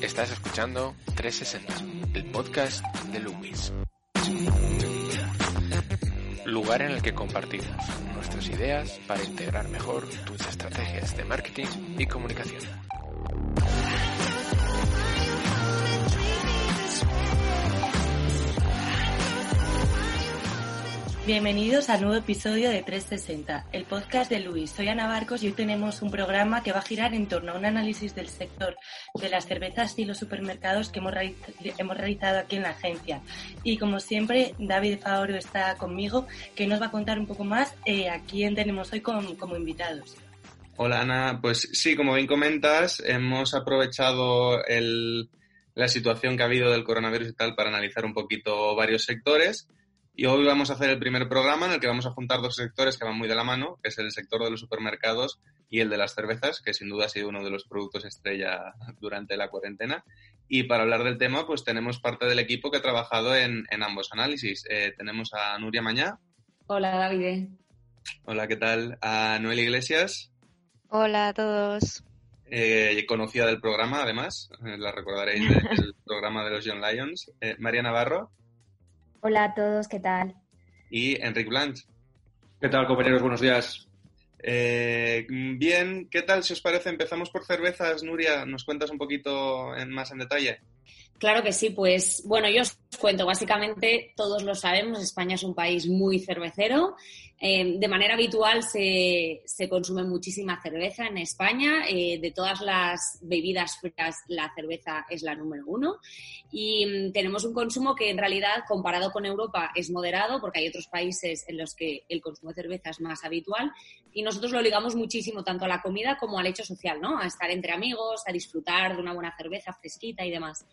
Estás escuchando 360, el podcast de Luis. Lugar en el que compartimos nuestras ideas para integrar mejor tus estrategias de marketing y comunicación. Bienvenidos al nuevo episodio de 360, el podcast de Luis. Soy Ana Barcos y hoy tenemos un programa que va a girar en torno a un análisis del sector de las cervezas y los supermercados que hemos, realizado aquí en la agencia. Y como siempre, David Favorio está conmigo, que nos va a contar un poco más eh, a quién tenemos hoy como invitados. Hola Ana, pues sí, como bien comentas, hemos aprovechado la situación que ha habido del coronavirus y tal para analizar un poquito varios sectores y hoy vamos a hacer el primer programa en el que vamos a juntar dos sectores que van muy de la mano, que es el sector de los supermercados y el de las cervezas, que sin duda ha sido uno de los productos estrella durante la cuarentena. Y para hablar del tema, pues tenemos parte del equipo que ha trabajado en, ambos análisis. Eh, tenemos a Nuria Mañá. Hola, David. Hola, ¿qué tal? A Noel Iglesias. Hola a todos. Eh, conocida del programa, además, eh, la recordaréis del programa de los Young Lions. Eh, María Navarro. Hola a todos, ¿qué tal? Y Enrique Blanch. ¿Qué tal, compañeros? Buenos días. Eh, bien, ¿qué tal si os parece? Empezamos por cervezas, Nuria, ¿nos cuentas un poquito en, más en detalle? Claro que sí, pues bueno, yo os cuento, básicamente todos lo sabemos, España es un país muy cervecero. Eh, de manera habitual se, consume muchísima cerveza en España. Eh, de todas las bebidas frías, la cerveza es la número uno. Y mm, tenemos un consumo que en realidad, comparado con Europa, es moderado, porque hay otros países en los que el consumo de cerveza es más habitual. Y nosotros lo ligamos muchísimo tanto a la comida como al hecho social, ¿no? A estar entre amigos, a disfrutar de una buena cerveza fresquita y demás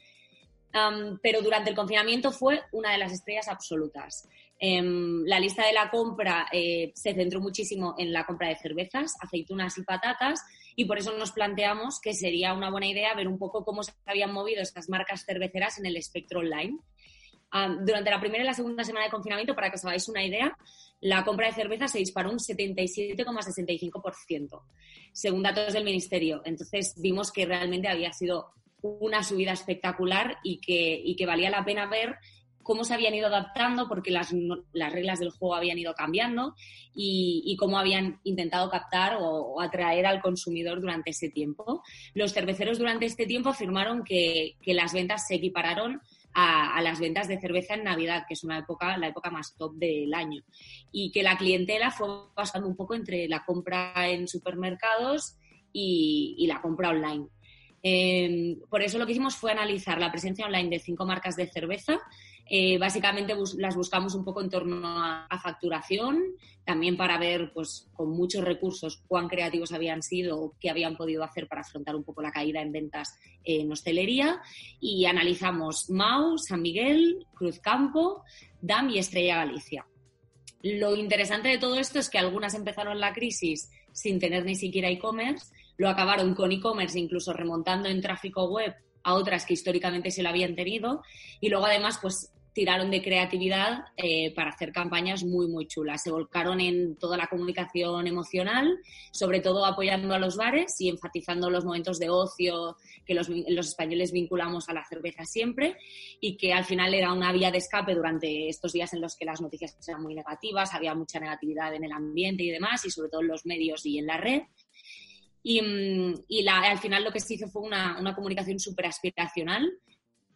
pero durante el confinamiento fue una de las estrellas absolutas. Em, la lista de la compra eh, se centró muchísimo en la compra de cervezas, aceitunas y patatas y por eso nos planteamos que sería una buena idea ver un poco cómo se habían movido estas marcas cerveceras en el espectro online. durante la primera y la segunda semana de confinamiento, para que os hagáis una idea, la compra de cerveza se disparó un 77,65%, según datos del Ministerio. Entonces vimos que realmente había sido una subida espectacular y que, y que valía la pena ver cómo se habían ido adaptando, porque las, las reglas del juego habían ido cambiando y, cómo habían intentado captar o, atraer al consumidor durante ese tiempo. Los cerveceros durante este tiempo afirmaron que, que las ventas se equipararon a, a, las ventas de cerveza en Navidad, que es una época, la época más top del año, y que la clientela fue pasando un poco entre la compra en supermercados y, y la compra online. Em, por eso lo que hicimos fue analizar la presencia online de cinco marcas de cerveza. Eh, básicamente las buscamos un poco en torno a, facturación, también para ver, pues, con muchos recursos, cuán creativos habían sido o qué habían podido hacer para afrontar un poco la caída en ventas en hostelería. Y analizamos Mau, San Miguel, Cruzcampo, DAM y Estrella Galicia. Lo interesante de todo esto es que algunas empezaron la crisis sin tener ni siquiera e-commerce lo acabaron con e-commerce, incluso remontando en tráfico web a otras que históricamente se lo habían tenido. Y luego además, pues tiraron de creatividad eh, para hacer campañas muy, muy chulas. Se volcaron en toda la comunicación emocional, sobre todo apoyando a los bares y enfatizando los momentos de ocio que los, los, españoles vinculamos a la cerveza siempre y que al final era una vía de escape durante estos días en los que las noticias eran muy negativas, había mucha negatividad en el ambiente y demás, y sobre todo en los medios y en la red. Y, mm, al final lo que se hizo fue una, comunicación súper aspiracional,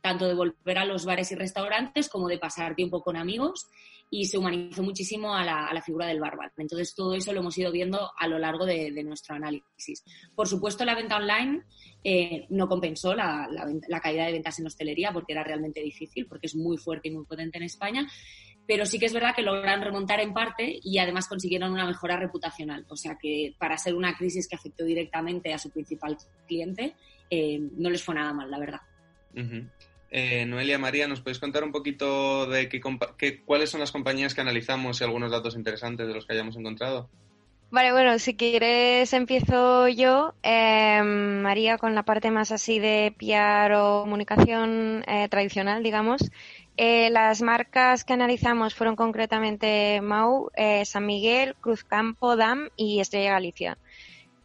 tanto de volver a los bares y restaurantes como de pasar tiempo con amigos y se humanizó muchísimo a la, figura del barman. Entonces todo eso lo hemos ido viendo a lo largo de, nuestro análisis. Por supuesto la venta online eh, no compensó la, la caída de ventas en hostelería porque era realmente difícil, porque es muy fuerte y muy potente en España, pero sí que es verdad que lograron remontar en parte y además consiguieron una mejora reputacional. O sea que para ser una crisis que afectó directamente a su principal cliente, eh, no les fue nada mal, la verdad. Eh, Noelia María, ¿nos podéis contar un poquito de qué, cuáles son las compañías que analizamos y algunos datos interesantes de los que hayamos encontrado? Vale, bueno, si quieres empiezo yo, eh, María, con la parte más así de PR o comunicación tradicional, digamos. Eh, las marcas que analizamos fueron concretamente Mau, eh, San Miguel, Cruzcampo, DAM y Estrella Galicia.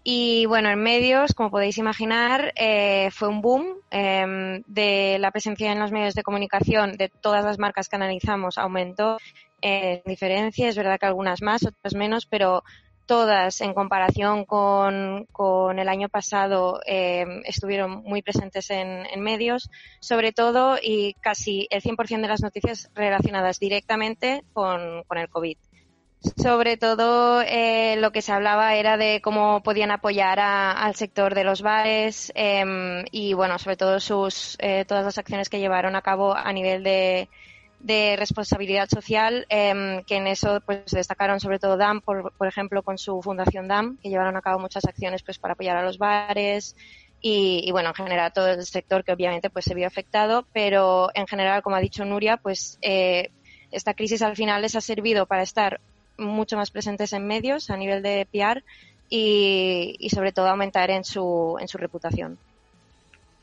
Y bueno, en medios, como podéis imaginar, eh, fue un boom em, de la presencia en los medios de comunicación de todas las marcas que analizamos, aumentó en diferencia, es verdad que algunas más, otras menos, pero todas en comparación con, con el año pasado em, estuvieron muy presentes en, en, medios, sobre todo y casi el 100% de las noticias relacionadas directamente con, con el COVID. Sobre todo eh, lo que se hablaba era de cómo podían apoyar a, al sector de los bares eh, y bueno, sobre todo sus eh, todas las acciones que llevaron a cabo a nivel de, de responsabilidad social, eh, que en eso pues destacaron sobre todo DAM, por, por, ejemplo, con su fundación DAM, que llevaron a cabo muchas acciones pues para apoyar a los bares y, y bueno, en general todo el sector que obviamente pues se vio afectado, pero en general, como ha dicho Nuria, pues eh, esta crisis al final les ha servido para estar mucho más presentes en medios a nivel de PR y, y sobre todo aumentar en su, en su reputación.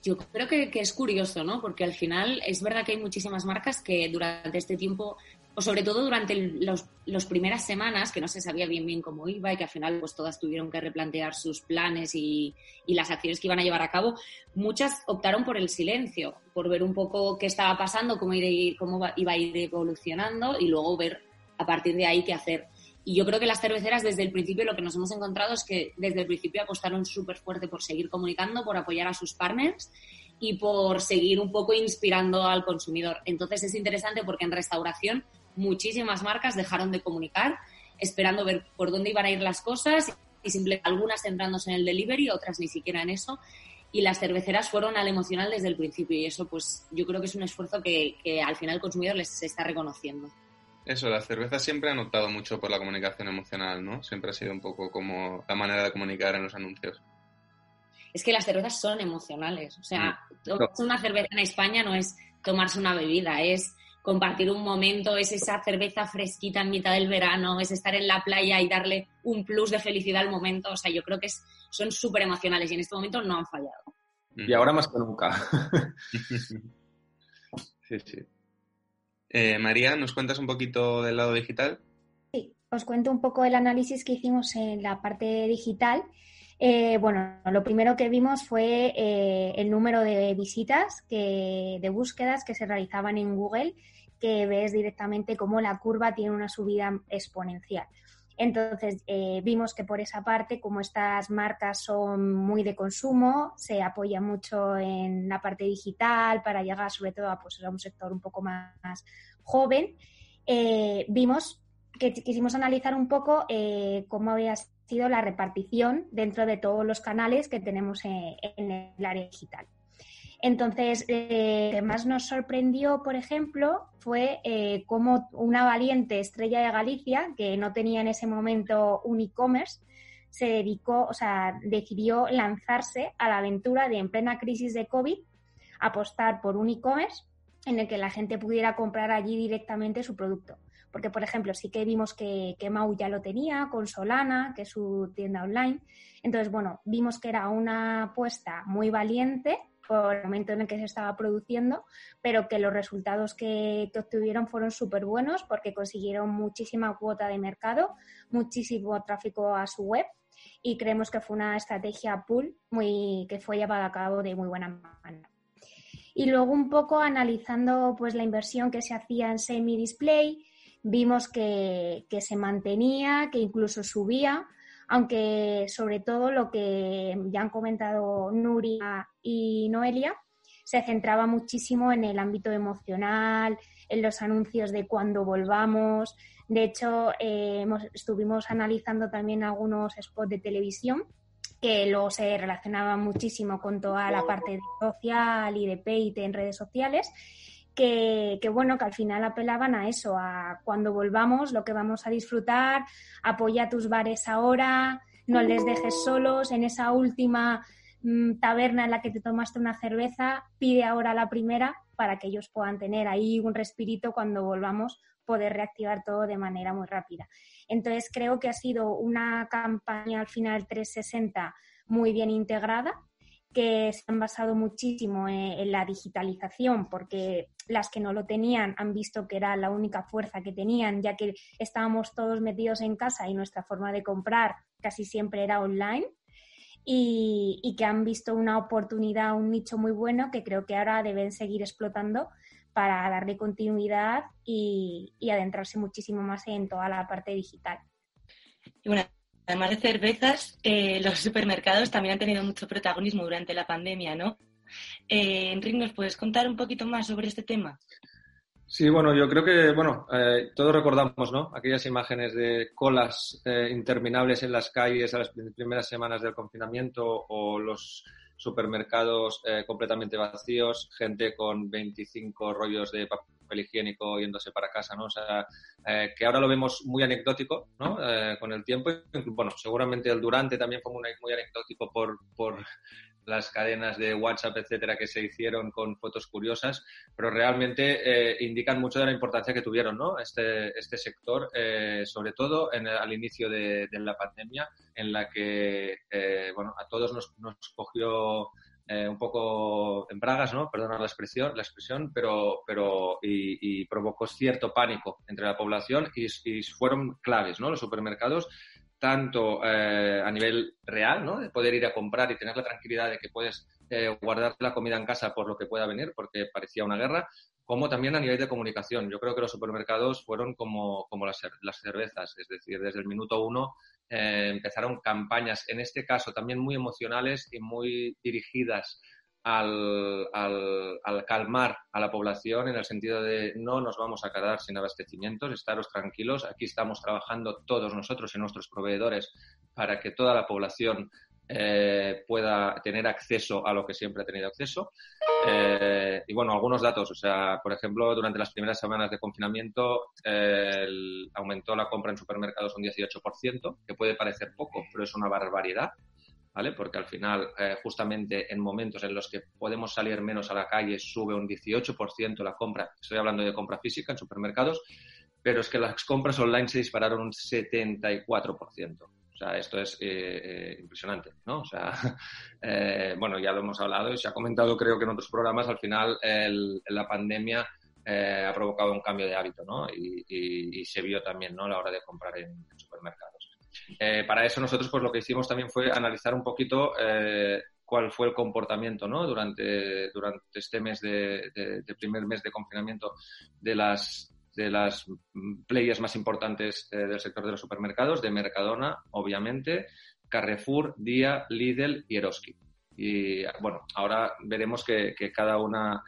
Yo creo que, es curioso, ¿no? Porque al final es verdad que hay muchísimas marcas que durante este tiempo, o sobre todo durante las los primeras semanas, que no se sabía bien bien cómo iba y que al final pues todas tuvieron que replantear sus planes y, y las acciones que iban a llevar a cabo, muchas optaron por el silencio, por ver un poco qué estaba pasando, cómo, ir, cómo iba a ir evolucionando y luego ver a partir de ahí qué hacer. Y yo creo que las cerveceras desde el principio lo que nos hemos encontrado es que desde el principio apostaron súper fuerte por seguir comunicando, por apoyar a sus partners y por seguir un poco inspirando al consumidor. Entonces es interesante porque en restauración muchísimas marcas dejaron de comunicar esperando ver por dónde iban a ir las cosas y simplemente algunas centrándose en el delivery, otras ni siquiera en eso. Y las cerveceras fueron al emocional desde el principio y eso pues yo creo que es un esfuerzo que, que al final el consumidor les está reconociendo. Eso, la cerveza siempre ha optado mucho por la comunicación emocional, ¿no? Siempre ha sido un poco como la manera de comunicar en los anuncios. Es que las cervezas son emocionales. O sea, tomarse una cerveza en España no es tomarse una bebida, es compartir un momento, es esa cerveza fresquita en mitad del verano, es estar en la playa y darle un plus de felicidad al momento. O sea, yo creo que es, son súper emocionales y en este momento no han fallado. Y ahora más que nunca. sí, sí. Eh, María, ¿nos cuentas un poquito del lado digital? Sí, os cuento un poco el análisis que hicimos en la parte digital. Eh, bueno, lo primero que vimos fue eh, el número de visitas, que, de búsquedas que se realizaban en Google, que ves directamente cómo la curva tiene una subida exponencial. Entonces, eh, vimos que por esa parte, como estas marcas son muy de consumo, se apoya mucho en la parte digital para llegar sobre todo a, pues, a un sector un poco más joven. Eh, vimos que quisimos analizar un poco eh, cómo había sido la repartición dentro de todos los canales que tenemos en, en el área digital. Entonces, eh, lo que más nos sorprendió, por ejemplo, fue eh, cómo una valiente estrella de Galicia, que no tenía en ese momento un e-commerce, se dedicó, o sea, decidió lanzarse a la aventura de, en plena crisis de COVID, apostar por un e-commerce en el que la gente pudiera comprar allí directamente su producto. Porque, por ejemplo, sí que vimos que, que Mau ya lo tenía con Solana, que es su tienda online. Entonces, bueno, vimos que era una apuesta muy valiente por el momento en el que se estaba produciendo, pero que los resultados que, que obtuvieron fueron súper buenos porque consiguieron muchísima cuota de mercado, muchísimo tráfico a su web y creemos que fue una estrategia pool muy, que fue llevada a cabo de muy buena manera. Y luego un poco analizando pues la inversión que se hacía en semi-display, vimos que, que se mantenía, que incluso subía, aunque sobre todo lo que ya han comentado Nuria y Noelia, se centraba muchísimo en el ámbito emocional, en los anuncios de cuando volvamos. De hecho, eh, hemos, estuvimos analizando también algunos spots de televisión que luego se relacionaban muchísimo con toda la parte social y de peite en redes sociales que, bueno, que al final apelaban a eso, a cuando volvamos, lo que vamos a disfrutar, apoya tus bares ahora, no les dejes solos, en esa última mmm, taberna en la que te tomaste una cerveza, pide ahora la primera para que ellos puedan tener ahí un respirito cuando volvamos, poder reactivar todo de manera muy rápida. Entonces creo que ha sido una campaña al final 360 muy bien integrada, que se han basado muchísimo en, en, la digitalización, porque las que no lo tenían han visto que era la única fuerza que tenían, ya que estábamos todos metidos en casa y nuestra forma de comprar casi siempre era online. Y, que han visto una oportunidad, un nicho muy bueno que creo que ahora deben seguir explotando para darle continuidad y, adentrarse muchísimo más en toda la parte digital. Y bueno, además de cervezas, eh, los supermercados también han tenido mucho protagonismo durante la pandemia, ¿no? Eh, Enrique, ¿nos puedes contar un poquito más sobre este tema? Sí, bueno, yo creo que, bueno, eh, todos recordamos, ¿no? Aquellas imágenes de colas eh, interminables en las calles a las primeras semanas del confinamiento o los supermercados eh, completamente vacíos, gente con 25 rollos de papel higiénico yéndose para casa, ¿no? O sea, que ahora lo vemos muy anecdótico, ¿no? con el tiempo. Bueno, seguramente el durante también fue muy anecdótico por, por las cadenas de WhatsApp, etcétera, que se hicieron con fotos curiosas, pero realmente eh, indican mucho de la importancia que tuvieron ¿no? este, este sector, eh, sobre todo en al inicio de, la pandemia, en la que eh, bueno, a todos nos, nos cogió un poco en bragas, ¿no? Perdona la expresión, la expresión, pero, pero y, provocó cierto pánico entre la población y, y, fueron claves, ¿no? Los supermercados tanto eh, a nivel real, ¿no? De poder ir a comprar y tener la tranquilidad de que puedes eh, guardar la comida en casa por lo que pueda venir, porque parecía una guerra, como también a nivel de comunicación. Yo creo que los supermercados fueron como, como las, las cervezas, es decir, desde el minuto uno eh, empezaron campañas, en este caso también muy emocionales y muy dirigidas al, al, calmar a la población en el sentido de no nos vamos a quedar sin abastecimientos, estaros tranquilos, aquí estamos trabajando todos nosotros y nuestros proveedores para que toda la población eh, pueda tener acceso a lo que siempre ha tenido acceso. Eh, y bueno, algunos datos, o sea, por ejemplo, durante las primeras semanas de confinamiento aumentó la compra en supermercados un 18%, que puede parecer poco, pero es una barbaridad. ¿Vale? Porque al final, eh, justamente en momentos en los que podemos salir menos a la calle, sube un 18% la compra. Estoy hablando de compra física en supermercados, pero es que las compras online se dispararon un 74%. O sea, esto es eh, eh, impresionante, ¿no? O sea, bueno, ya lo hemos hablado y se ha comentado, creo que en otros programas, al final la pandemia ha provocado un cambio de hábito, ¿no? Y, se vio también, ¿no? A la hora de comprar en supermercados. Eh, para eso nosotros pues lo que hicimos también fue analizar un poquito eh, cuál fue el comportamiento ¿no? durante, durante este mes de, primer mes de confinamiento de las de las players más importantes eh, del sector de los supermercados, de Mercadona, obviamente, Carrefour, Día, Lidl y Eroski. Y bueno, ahora veremos que, que cada una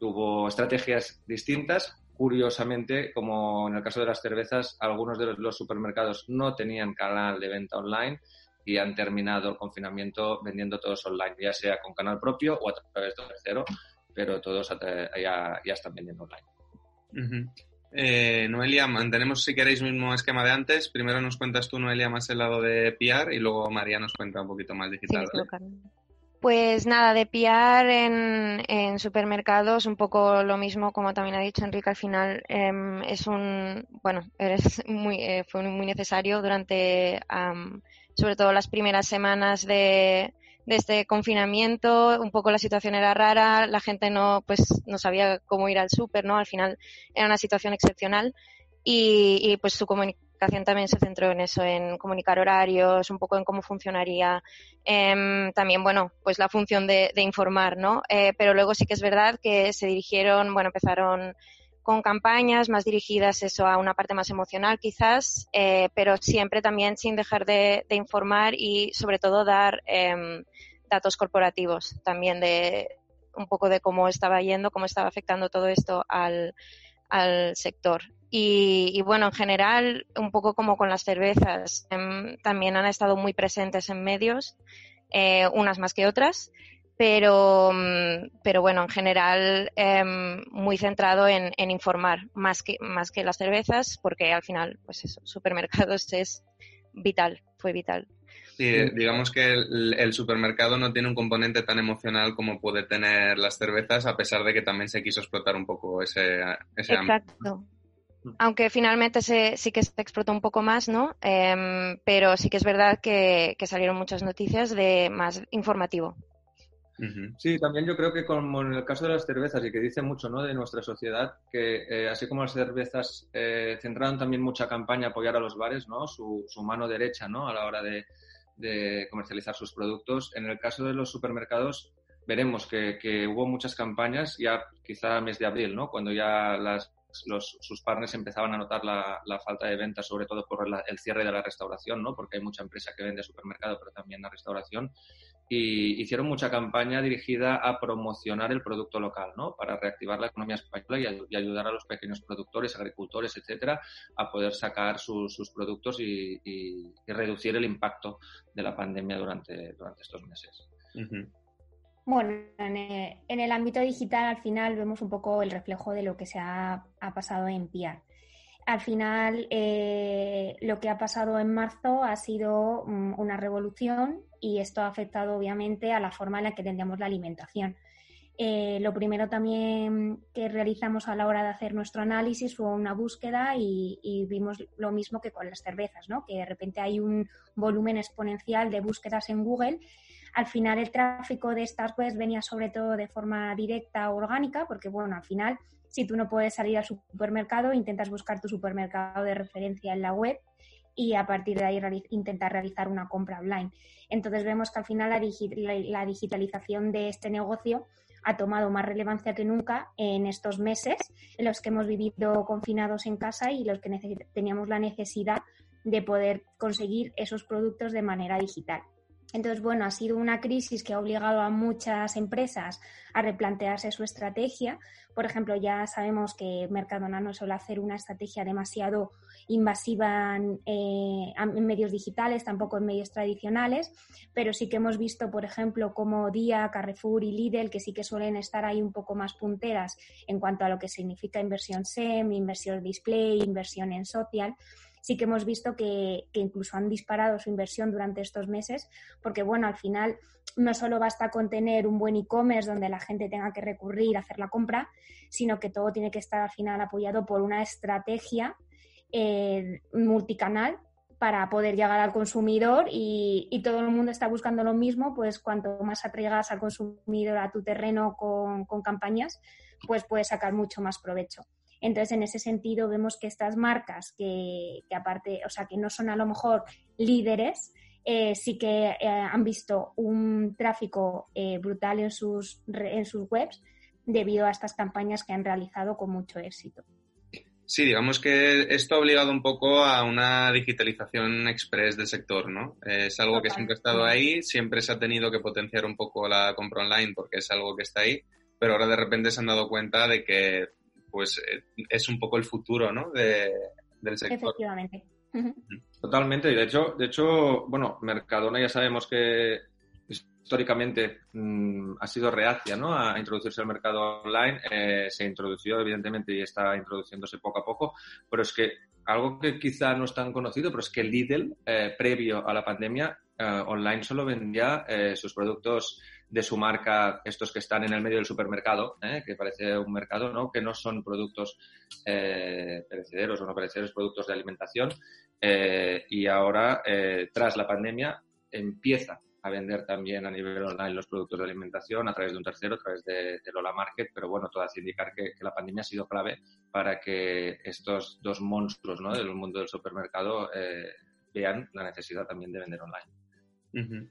tuvo estrategias distintas, Curiosamente, como en el caso de las cervezas, algunos de los supermercados no tenían canal de venta online y han terminado el confinamiento vendiendo todos online, ya sea con canal propio o a través de tercero, pero todos ya, ya están vendiendo online. Eh, Noelia, mantenemos si queréis el mismo esquema de antes. Primero nos cuentas tú, Noelia, más el lado de PR y luego María nos cuenta un poquito más digital. Pues nada, de piar en, en, supermercados, un poco lo mismo, como también ha dicho Enrique, al final em, es un, bueno, muy, eh, fue muy necesario durante, sobre todo las primeras semanas de, de este confinamiento, un poco la situación era rara, la gente no, pues, no sabía cómo ir al súper, ¿no? Al final era una situación excepcional y, y pues su comunicación también se centró en eso, en comunicar horarios, un poco en cómo funcionaría. Em, también, bueno, pues la función de, informar, ¿no? Eh, pero luego sí que es verdad que se dirigieron, bueno, empezaron con campañas más dirigidas eso a una parte más emocional quizás, eh, pero siempre también sin dejar de, informar y sobre todo dar em, datos corporativos también de un poco de cómo estaba yendo, cómo estaba afectando todo esto al, al sector. Y, bueno, en general, un poco como con las cervezas, em, también han estado muy presentes en medios, eh, unas más que otras, pero, mm, pero bueno, en general em, muy centrado en, informar más que, más que las cervezas, porque al final, pues eso, supermercados es vital, fue vital. Sí, digamos que el, supermercado no tiene un componente tan emocional como puede tener las cervezas, a pesar de que también se quiso explotar un poco ese, ese Exacto aunque finalmente se, sí que se explotó un poco más, ¿no? Em, pero sí que es verdad que, salieron muchas noticias de más informativo. Sí, también yo creo que como en el caso de las cervezas y que dice mucho ¿no? de nuestra sociedad, que eh, así como las cervezas eh, centraron también mucha campaña a apoyar a los bares, ¿no? su, su mano derecha ¿no? a la hora de, de, comercializar sus productos, en el caso de los supermercados veremos que, que hubo muchas campañas ya quizá mes de abril, ¿no? cuando ya las los, sus partners empezaban a notar la, falta de ventas, sobre todo por el cierre de la restauración, ¿no? porque hay mucha empresa que vende a supermercado, pero también a restauración. Y hicieron mucha campaña dirigida a promocionar el producto local, ¿no? para reactivar la economía española y, ayudar a los pequeños productores, agricultores, etcétera, a poder sacar sus productos y, reducir el impacto de la pandemia durante, durante estos meses. Bueno, en el, ámbito digital al final vemos un poco el reflejo de lo que se ha, pasado en PR. Al final, eh, lo que ha pasado en marzo ha sido mm, una revolución y esto ha afectado obviamente a la forma en la que tendríamos la alimentación. Eh, lo primero también que realizamos a la hora de hacer nuestro análisis fue una búsqueda y, y, vimos lo mismo que con las cervezas, ¿no? que de repente hay un volumen exponencial de búsquedas en Google al final el tráfico de estas webs venía sobre todo de forma directa o orgánica, porque bueno, al final si tú no puedes salir al supermercado, intentas buscar tu supermercado de referencia en la web y a partir de ahí intentar realizar una compra online. Entonces vemos que al final la, digitalización de este negocio ha tomado más relevancia que nunca en estos meses en los que hemos vivido confinados en casa y los que teníamos la necesidad de poder conseguir esos productos de manera digital. Entonces, bueno, ha sido una crisis que ha obligado a muchas empresas a replantearse su estrategia. Por ejemplo, ya sabemos que Mercadona no suele hacer una estrategia demasiado invasiva en, eh, en, medios digitales, tampoco en medios tradicionales, pero sí que hemos visto, por ejemplo, como Día, Carrefour y Lidl, que sí que suelen estar ahí un poco más punteras en cuanto a lo que significa inversión SEM, inversión display, inversión en social sí que hemos visto que, incluso han disparado su inversión durante estos meses, porque bueno, al final no solo basta con tener un buen e-commerce donde la gente tenga que recurrir a hacer la compra, sino que todo tiene que estar al final apoyado por una estrategia eh, multicanal para poder llegar al consumidor y, todo el mundo está buscando lo mismo, pues cuanto más atraigas al consumidor a tu terreno con, con campañas, pues puedes sacar mucho más provecho. Entonces, en ese sentido, vemos que estas marcas que, aparte, o sea, que no son a lo mejor líderes, eh, sí que eh, han visto un tráfico eh, brutal en sus, en sus webs debido a estas campañas que han realizado con mucho éxito. Sí, digamos que esto ha obligado un poco a una digitalización express del sector, ¿no? Es algo que siempre ha estado ahí, siempre se ha tenido que potenciar un poco la compra online porque es algo que está ahí, pero ahora de repente se han dado cuenta de que pues eh, es un poco el futuro ¿no? de, del sector. Efectivamente. Totalmente, y de hecho, de hecho, bueno, Mercadona ya sabemos que históricamente mm, ha sido reacia ¿no? a introducirse al mercado online. Eh, se introdució, evidentemente, y está introduciéndose poco a poco, pero es que algo que quizá no es tan conocido, pero es que Lidl, eh, previo a la pandemia, online solo vendía sus productos de su marca, estos que están en el medio del supermercado, ¿eh? que parece un mercado, ¿no? que no son productos eh, perecederos o no perecederos, productos de alimentación. Eh, y ahora, tras la pandemia, empieza a vender también a nivel online los productos de alimentación a través de un tercero, a través de, Lola Market, pero bueno, todo hace indicar que, la pandemia ha sido clave para que estos dos monstruos ¿no? del mundo del supermercado vean la necesidad también de vender online.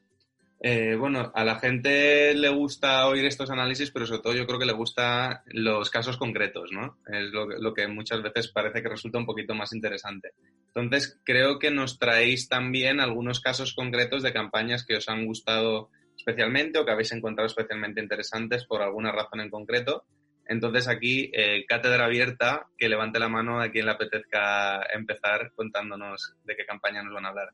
Eh, bueno, a la gente le gusta oír estos análisis, pero sobre todo yo creo que le gustan los casos concretos, ¿no? Es lo, que muchas veces parece que resulta un poquito más interesante. Entonces, creo que nos traéis también algunos casos concretos de campañas que os han gustado especialmente o que habéis encontrado especialmente interesantes por alguna razón en concreto. Entonces, aquí, eh, cátedra abierta, que levante la mano a quien le apetezca empezar contándonos de qué campaña nos van a hablar.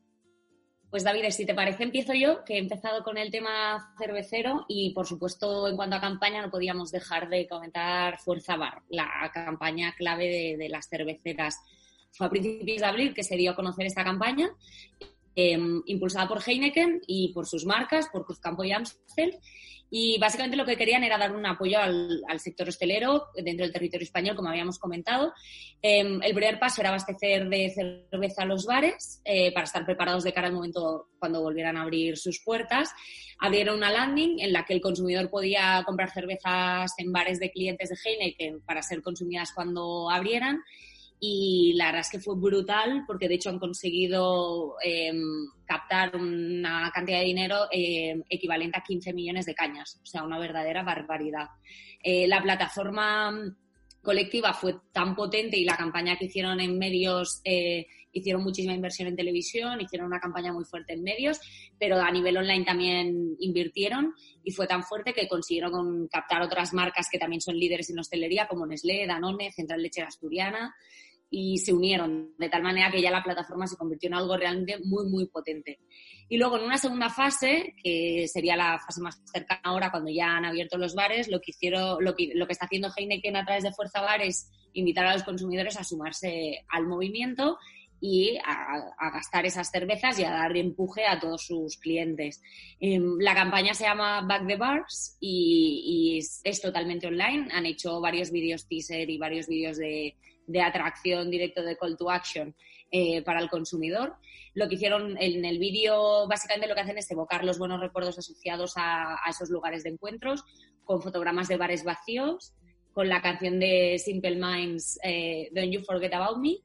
Pues David, si te parece, empiezo yo, que he empezado con el tema cervecero y, por supuesto, en cuanto a campaña, no podíamos dejar de comentar Fuerza Bar, la campaña clave de, las cerveceras. Fue a principios de abril que se dio a conocer esta campaña em, impulsada por Heineken y por sus marcas, por Cruzcampo y Amstel. Y básicamente lo que querían era dar un apoyo al, sector hostelero dentro del territorio español, como habíamos comentado. Em, el primer paso era abastecer de cerveza los bares eh, para estar preparados de cara al momento cuando volvieran a abrir sus puertas. Abrieron una landing en la que el consumidor podía comprar cervezas en bares de clientes de Heineken para ser consumidas cuando abrieran y la verdad es que fue brutal porque de hecho han conseguido em, captar una cantidad de dinero em, equivalente a 15 millones de cañas, o sea, una verdadera barbaridad. Eh, la plataforma colectiva fue tan potente y la campaña que hicieron en medios eh, hicieron muchísima inversión en televisión, hicieron una campaña muy fuerte en medios, pero a nivel online también invirtieron y fue tan fuerte que consiguieron captar otras marcas que también son líderes en hostelería como Nestlé, Danone, Central Leche Asturiana y se unieron de tal manera que ya la plataforma se convirtió en algo realmente muy, muy potente. Y luego en una segunda fase, que sería la fase más cercana ahora cuando ya han abierto los bares, lo que hicieron, lo que, lo que está haciendo Heineken a través de Fuerza Bar es invitar a los consumidores a sumarse al movimiento y a, gastar esas cervezas y a dar empuje a todos sus clientes. Em, la campaña se llama Back the Bars y, es, es, totalmente online. Han hecho varios vídeos teaser y varios vídeos de, de atracción directo de call to action eh, para el consumidor. Lo que hicieron en el vídeo, básicamente lo que hacen es evocar los buenos recuerdos asociados a, esos lugares de encuentros, con fotogramas de bares vacíos, con la canción de Simple Minds, eh, Don't You Forget About Me.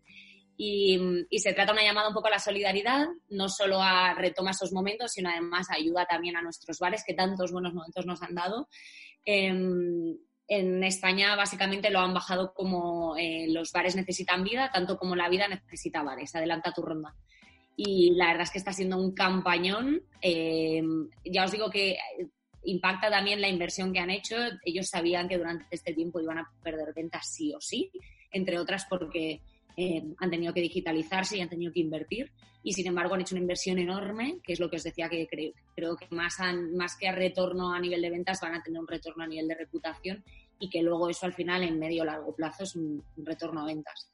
Y, se trata una llamada un poco a la solidaridad, no solo a retoma esos momentos, sino además ayuda también a nuestros bares que tantos buenos momentos nos han dado. Em, en España básicamente lo han bajado como eh, los bares necesitan vida, tanto como la vida necesita bares. Adelanta tu ronda. Y la verdad es que está siendo un campañón. Eh, ya os digo que impacta también la inversión que han hecho. Ellos sabían que durante este tiempo iban a perder ventas sí o sí, entre otras porque eh, han tenido que digitalizarse y han tenido que invertir y sin embargo han hecho una inversión enorme, que es lo que os decía que creo, creo que más, más que a retorno a nivel de ventas van a tener un retorno a nivel de reputación y que luego eso al final en medio largo plazo es un, retorno a ventas.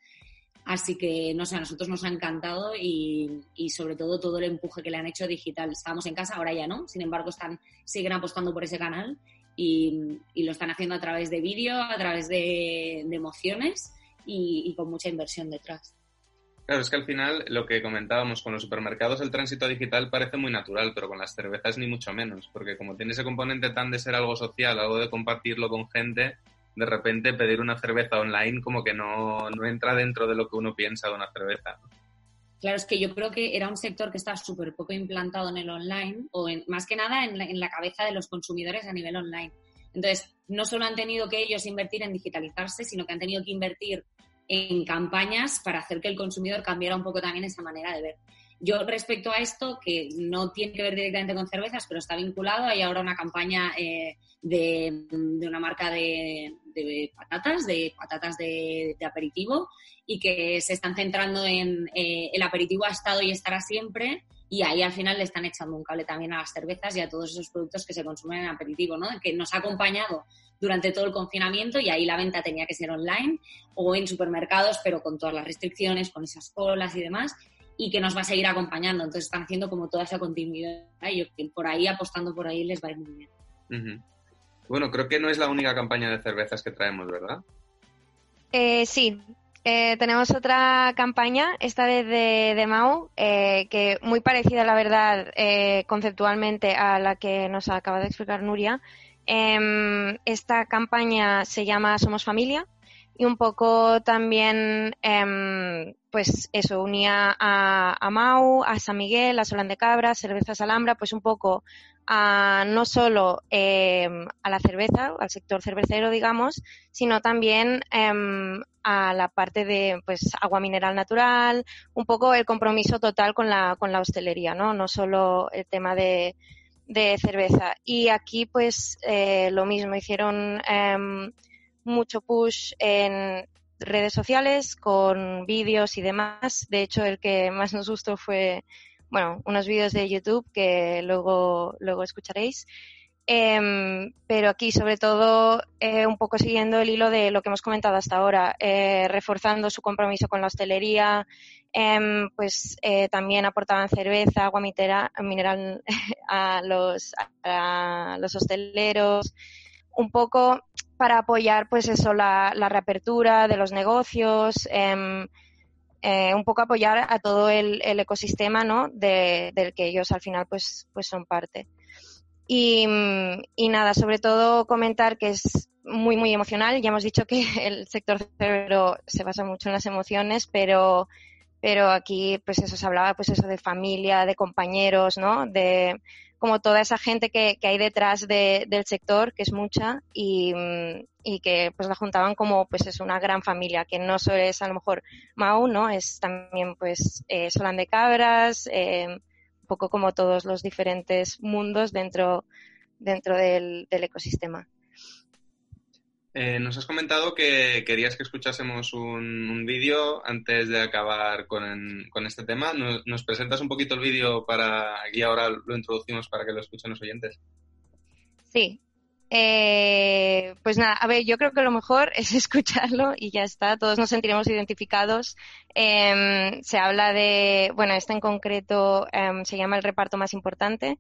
Así que, no sé, a nosotros nos ha encantado y, y, sobre todo todo el empuje que le han hecho digital. Estábamos en casa, ahora ya no, sin embargo están, siguen apostando por ese canal y, y lo están haciendo a través de vídeo, a través de emociones y, con mucha inversión detrás. Claro, es que al final lo que comentábamos con los supermercados, el tránsito digital parece muy natural, pero con las cervezas ni mucho menos, porque como tiene ese componente tan de ser algo social, algo de compartirlo con gente, de repente pedir una cerveza online como que no, no entra dentro de lo que uno piensa de una cerveza. Claro, es que yo creo que era un sector que está súper poco implantado en el online, o en, más que nada en la, en la cabeza de los consumidores a nivel online. Entonces, no solo han tenido que ellos invertir en digitalizarse, sino que han tenido que invertir en campañas para hacer que el consumidor cambiara un poco también esa manera de ver. Yo respecto a esto, que no tiene que ver directamente con cervezas, pero está vinculado, hay ahora una campaña eh, de, una marca de, patatas, de patatas de, aperitivo, y que se están centrando en eh, el aperitivo ha estado y estará siempre, y ahí al final le están echando un cable también a las cervezas y a todos esos productos que se consumen en aperitivo, ¿no? Que nos ha acompañado durante todo el confinamiento y ahí la venta tenía que ser online o en supermercados, pero con todas las restricciones, con esas colas y demás, y que nos va a seguir acompañando. Entonces están haciendo como toda esa continuidad y yo, por ahí, apostando por ahí, les va a ir muy bien. Bueno, creo que no es la única campaña de cervezas que traemos, ¿verdad? Eh, sí, eh, tenemos otra campaña, esta vez de, Mau, eh, que muy parecida, la verdad, eh, conceptualmente a la que nos acaba de explicar Nuria, Em, esta campaña se llama Somos Familia y un poco también, em, pues eso, unía a, Mau, a San Miguel, a Solán de Cabra, Cervezas Alhambra, pues un poco a no solo em, a la cerveza, al sector cervecero, digamos, sino también a la parte de pues agua mineral natural, un poco el compromiso total con la, con la hostelería, ¿no? No solo el tema de de cerveza. Y aquí pues eh, lo mismo, hicieron mucho push en redes sociales con vídeos y demás. De hecho, el que más nos gustó fue, bueno, unos vídeos de YouTube que luego, luego escucharéis. Em, pero aquí, sobre todo, eh, un poco siguiendo el hilo de lo que hemos comentado hasta ahora, eh, reforzando su compromiso con la hostelería, em, pues eh, también aportaban cerveza, agua mineral a los, a los hosteleros, un poco para apoyar, pues eso, la, reapertura de los negocios, em, un poco apoyar a todo el, ecosistema, ¿no? del que ellos al final, pues, pues son parte. Y, y, nada, sobre todo comentar que es muy, muy emocional. Ya hemos dicho que el sector cerebro se basa mucho en las emociones, pero, pero aquí, pues eso se hablaba, pues eso de familia, de compañeros, ¿no? De como toda esa gente que, que hay detrás de, del sector, que es mucha, y, y, que pues la juntaban como, pues es una gran familia, que no solo es a lo mejor Mau, ¿no? Es también, pues, eh, Solán de Cabras, eh, un poco como todos los diferentes mundos dentro, dentro del, ecosistema. Eh, nos has comentado que querías que escuchásemos un, vídeo antes de acabar con, este tema. ¿Nos, presentas un poquito el vídeo para y ahora lo introducimos para que lo escuchen los oyentes? Sí, eh, pues nada, a ver, yo creo que lo mejor es escucharlo y ya está, todos nos sentiremos identificados. Em, se habla de, bueno, este en concreto em, se llama el reparto más importante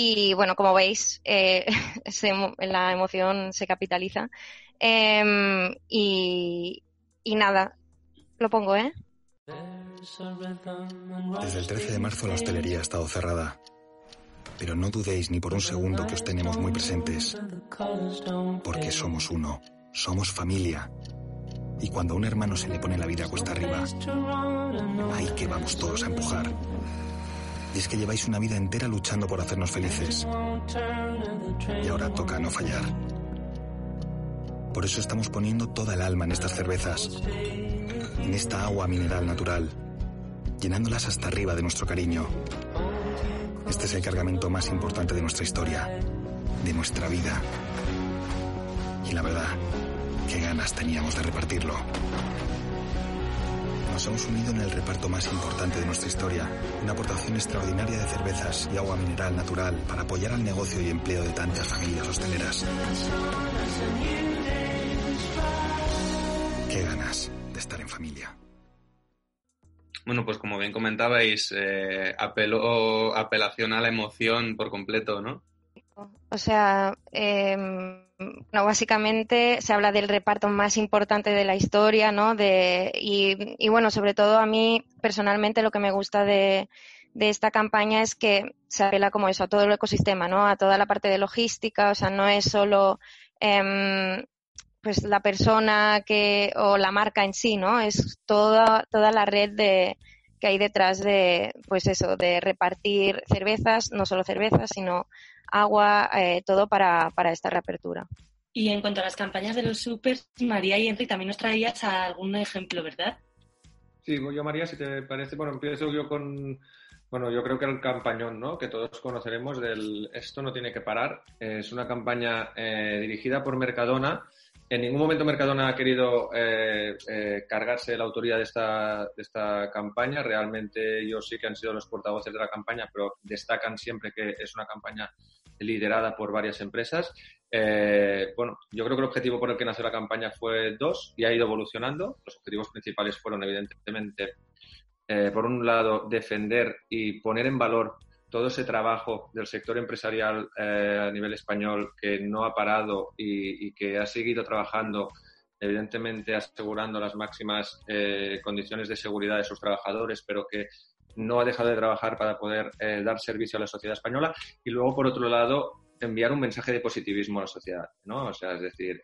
y bueno, como veis, eh, la emoción se capitaliza. Em, y, nada, lo pongo, ¿eh? Desde el 13 de marzo la hostelería ha estado cerrada pero no dudéis ni por un segundo que os tenemos muy presentes, porque somos uno, somos familia. Y cuando a un hermano se le pone la vida a cuesta arriba, ahí que vamos todos a empujar. Y es que lleváis una vida entera luchando por hacernos felices. Y ahora toca no fallar. Por eso estamos poniendo toda el alma en estas cervezas, en esta agua mineral natural, llenándolas hasta arriba de nuestro cariño, este es el cargamento más importante de nuestra historia, de nuestra vida. Y la verdad, qué ganas teníamos de repartirlo. Nos hemos unido en el reparto más importante de nuestra historia, una aportación extraordinaria de cervezas y agua mineral natural para apoyar al negocio y empleo de tantas familias hosteleras. Qué ganas de estar en familia. Bueno, pues como bien comentabais, eh, apelación a la emoción por completo, ¿no? O sea, em, básicamente se habla del reparto más importante de la historia, ¿no? De, y, bueno, sobre todo a mí personalmente lo que me gusta de, esta campaña es que se apela como eso a todo el ecosistema, ¿no? A toda la parte de logística, o sea, no es solo em, pues la persona que o la marca en sí, ¿no? Es toda toda la red de que hay detrás de pues eso, de repartir cervezas, no solo cervezas, sino agua, eh, todo para, para esta reapertura. Y en cuanto a las campañas de los supers, María y Enrique también nos traías algún ejemplo, ¿verdad? Sí, yo María, si te parece, bueno, empiezo yo con, bueno, yo creo que el campañón, ¿no? Que todos conoceremos del Esto no tiene que parar. Es una campaña eh, dirigida por Mercadona en ningún momento Mercadona ha querido eh, eh, cargarse la autoridad de esta, de esta campaña. Realmente ellos sí que han sido los portavoces de la campaña, pero destacan siempre que es una campaña liderada por varias empresas. Eh, bueno, yo creo que el objetivo por el que nació la campaña fue dos y ha ido evolucionando. Los objetivos principales fueron, evidentemente, por un lado, defender y poner en valor todo ese trabajo del sector empresarial eh, a nivel español que no ha parado y, que ha seguido trabajando, evidentemente asegurando las máximas eh, condiciones de seguridad de sus trabajadores, pero que no ha dejado de trabajar para poder eh, dar servicio a la sociedad española. Y luego, por otro lado, enviar un mensaje de positivismo a la sociedad, ¿no? O sea, es decir,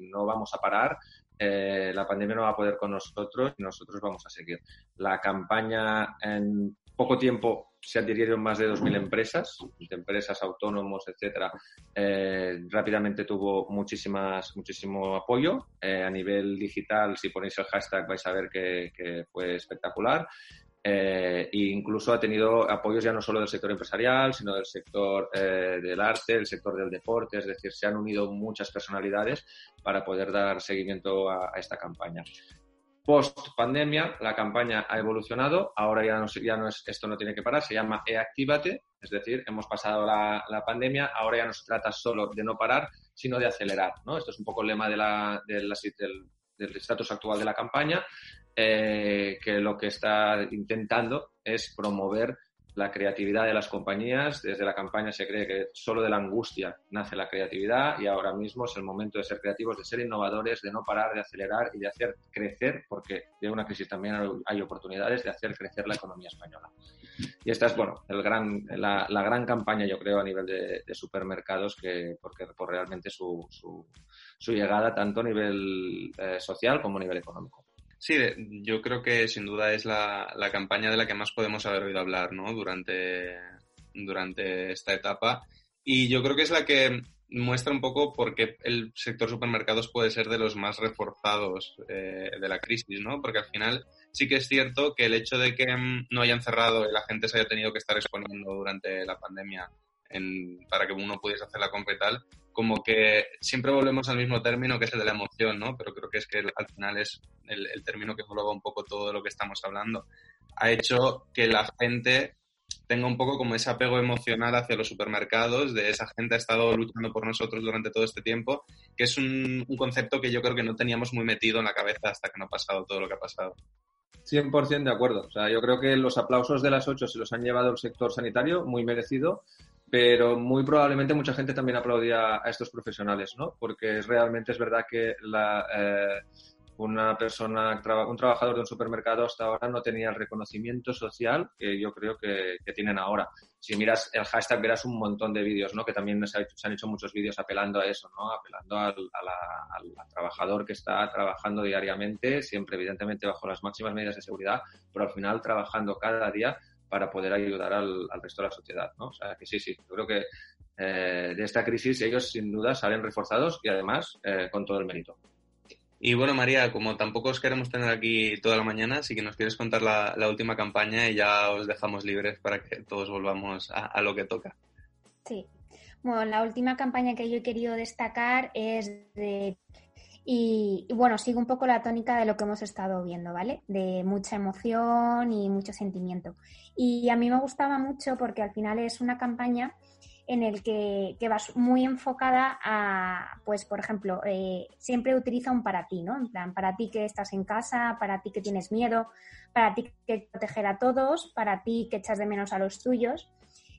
no vamos a parar, la pandemia no va a poder con nosotros y nosotros vamos a seguir. La campaña en poco tiempo se adhirieron más de 2.000 empresas, de empresas autónomos, etcétera. Eh, rápidamente tuvo muchísimas, muchísimo apoyo. Eh, a nivel digital, si ponéis el hashtag vais a ver que, fue espectacular. Eh, e incluso ha tenido apoyos ya no solo del sector empresarial, sino del sector del arte, del sector del deporte, es decir, se han unido muchas personalidades para poder dar seguimiento a esta campaña. Post pandemia la campaña ha evolucionado, ahora ya no, ya no es, esto no tiene que parar, se llama E-Actívate, es decir, hemos pasado la, pandemia, ahora ya no se trata solo de no parar, sino de acelerar. Esto es un poco el lema de la, del estatus actual de la campaña, eh, que lo que está intentando es promover la creatividad de las compañías. Desde la campaña se cree que solo de la angustia nace la creatividad y ahora mismo es el momento de ser creativos, de ser innovadores, de no parar, de acelerar y de hacer crecer, porque de una crisis también hay oportunidades de hacer crecer la economía española. Y esta es, bueno, el gran, la, gran campaña, yo creo, a nivel de, supermercados, que, porque por realmente su, su, llegada tanto a nivel eh, social como a nivel económico. Sí, yo creo que sin duda es la, la, campaña de la que más podemos haber oído hablar ¿no? durante, durante esta etapa. Y yo creo que es la que muestra un poco por qué el sector supermercados puede ser de los más reforzados eh, de la crisis, ¿no? Porque al final sí que es cierto que el hecho de que mm, no hayan cerrado y la gente se haya tenido que estar exponiendo durante la pandemia para que uno pudiese hacer la compra y tal, como que siempre volvemos al mismo término que es el de la emoción, ¿no? Pero creo que es que al final es el, término que engloba un poco todo lo que estamos hablando. Ha hecho que la gente tenga un poco como ese apego emocional hacia los supermercados, de esa gente ha estado luchando por nosotros durante todo este tiempo, que es un, un concepto que yo creo que no teníamos muy metido en la cabeza hasta que no ha pasado todo lo que ha pasado. 100% de acuerdo. O sea, yo creo que los aplausos de las ocho se los han llevado el sector sanitario, muy merecido, pero muy probablemente mucha gente también aplaudía a estos profesionales, ¿no? Porque realmente es verdad que la, eh, una persona, un trabajador de un supermercado hasta ahora no tenía el reconocimiento social que yo creo que, tienen ahora. Si miras el hashtag verás un montón de vídeos, ¿no? Que también se, han hecho muchos vídeos apelando a eso, ¿no? Apelando al, al, trabajador que está trabajando diariamente, siempre evidentemente bajo las máximas medidas de seguridad, pero al final trabajando cada día para poder ayudar al, resto de la sociedad, ¿no? O sea, que sí, sí, yo creo que eh, de esta crisis ellos sin duda salen reforzados y además eh, con todo el mérito. Y bueno, María, como tampoco os queremos tener aquí toda la mañana, si que nos quieres contar la, última campaña y ya os dejamos libres para que todos volvamos a, a, lo que toca. Sí. Bueno, la última campaña que yo he querido destacar es de y, bueno, sigue un poco la tónica de lo que hemos estado viendo, ¿vale? De mucha emoción y mucho sentimiento. Y a mí me gustaba mucho porque al final es una campaña en el que, que vas muy enfocada a, pues, por ejemplo, eh, siempre utiliza un para ti, ¿no? En plan, para ti que estás en casa, para ti que tienes miedo, para ti que proteger a todos, para ti que echas de menos a los tuyos.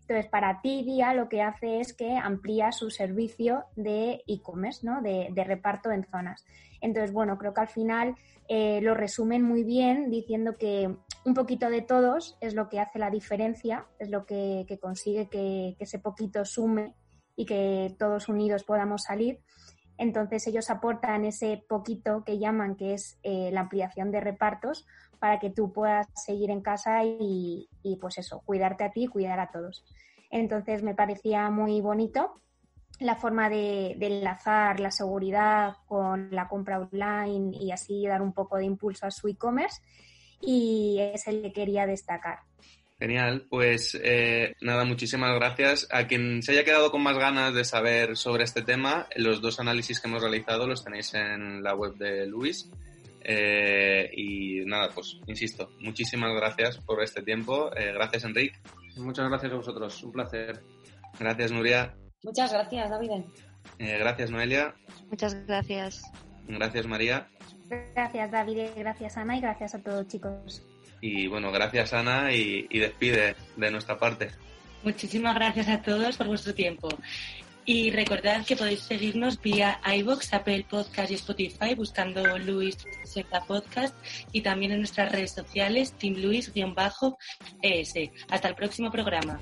Entonces, para ti, Día lo que hace es que amplía su servicio de e-commerce, ¿no? De, reparto en zonas. Entonces, bueno, creo que al final eh, lo resumen muy bien diciendo que un poquito de todos es lo que hace la diferencia, es lo que, consigue que, ese poquito sume y que todos unidos podamos salir. Entonces ellos aportan ese poquito que llaman que es eh, la ampliación de repartos para que tú puedas seguir en casa y, pues eso, cuidarte a ti y cuidar a todos. Entonces me parecía muy bonito la forma de, enlazar la seguridad con la compra online y así dar un poco de impulso a su e-commerce y es el que quería destacar. Genial, pues eh, nada, muchísimas gracias. A quien se haya quedado con más ganas de saber sobre este tema, los dos análisis que hemos realizado los tenéis en la web de Luis. Eh, y nada, pues insisto, muchísimas gracias por este tiempo. Eh, gracias, Enrique. Muchas gracias a vosotros, un placer. Gracias, Nuria. Muchas gracias, David. Eh, gracias, Noelia. Muchas gracias. Gracias, María. Gracias, David. Gracias, Ana. Y gracias a todos, chicos. Y bueno, gracias, Ana. Y, y despide de nuestra parte. Muchísimas gracias a todos por vuestro tiempo. Y recordad que podéis seguirnos vía iBox, Apple Podcast y Spotify buscando Luis Secta Podcast y también en nuestras redes sociales Team Luis-ES. Hasta el próximo programa.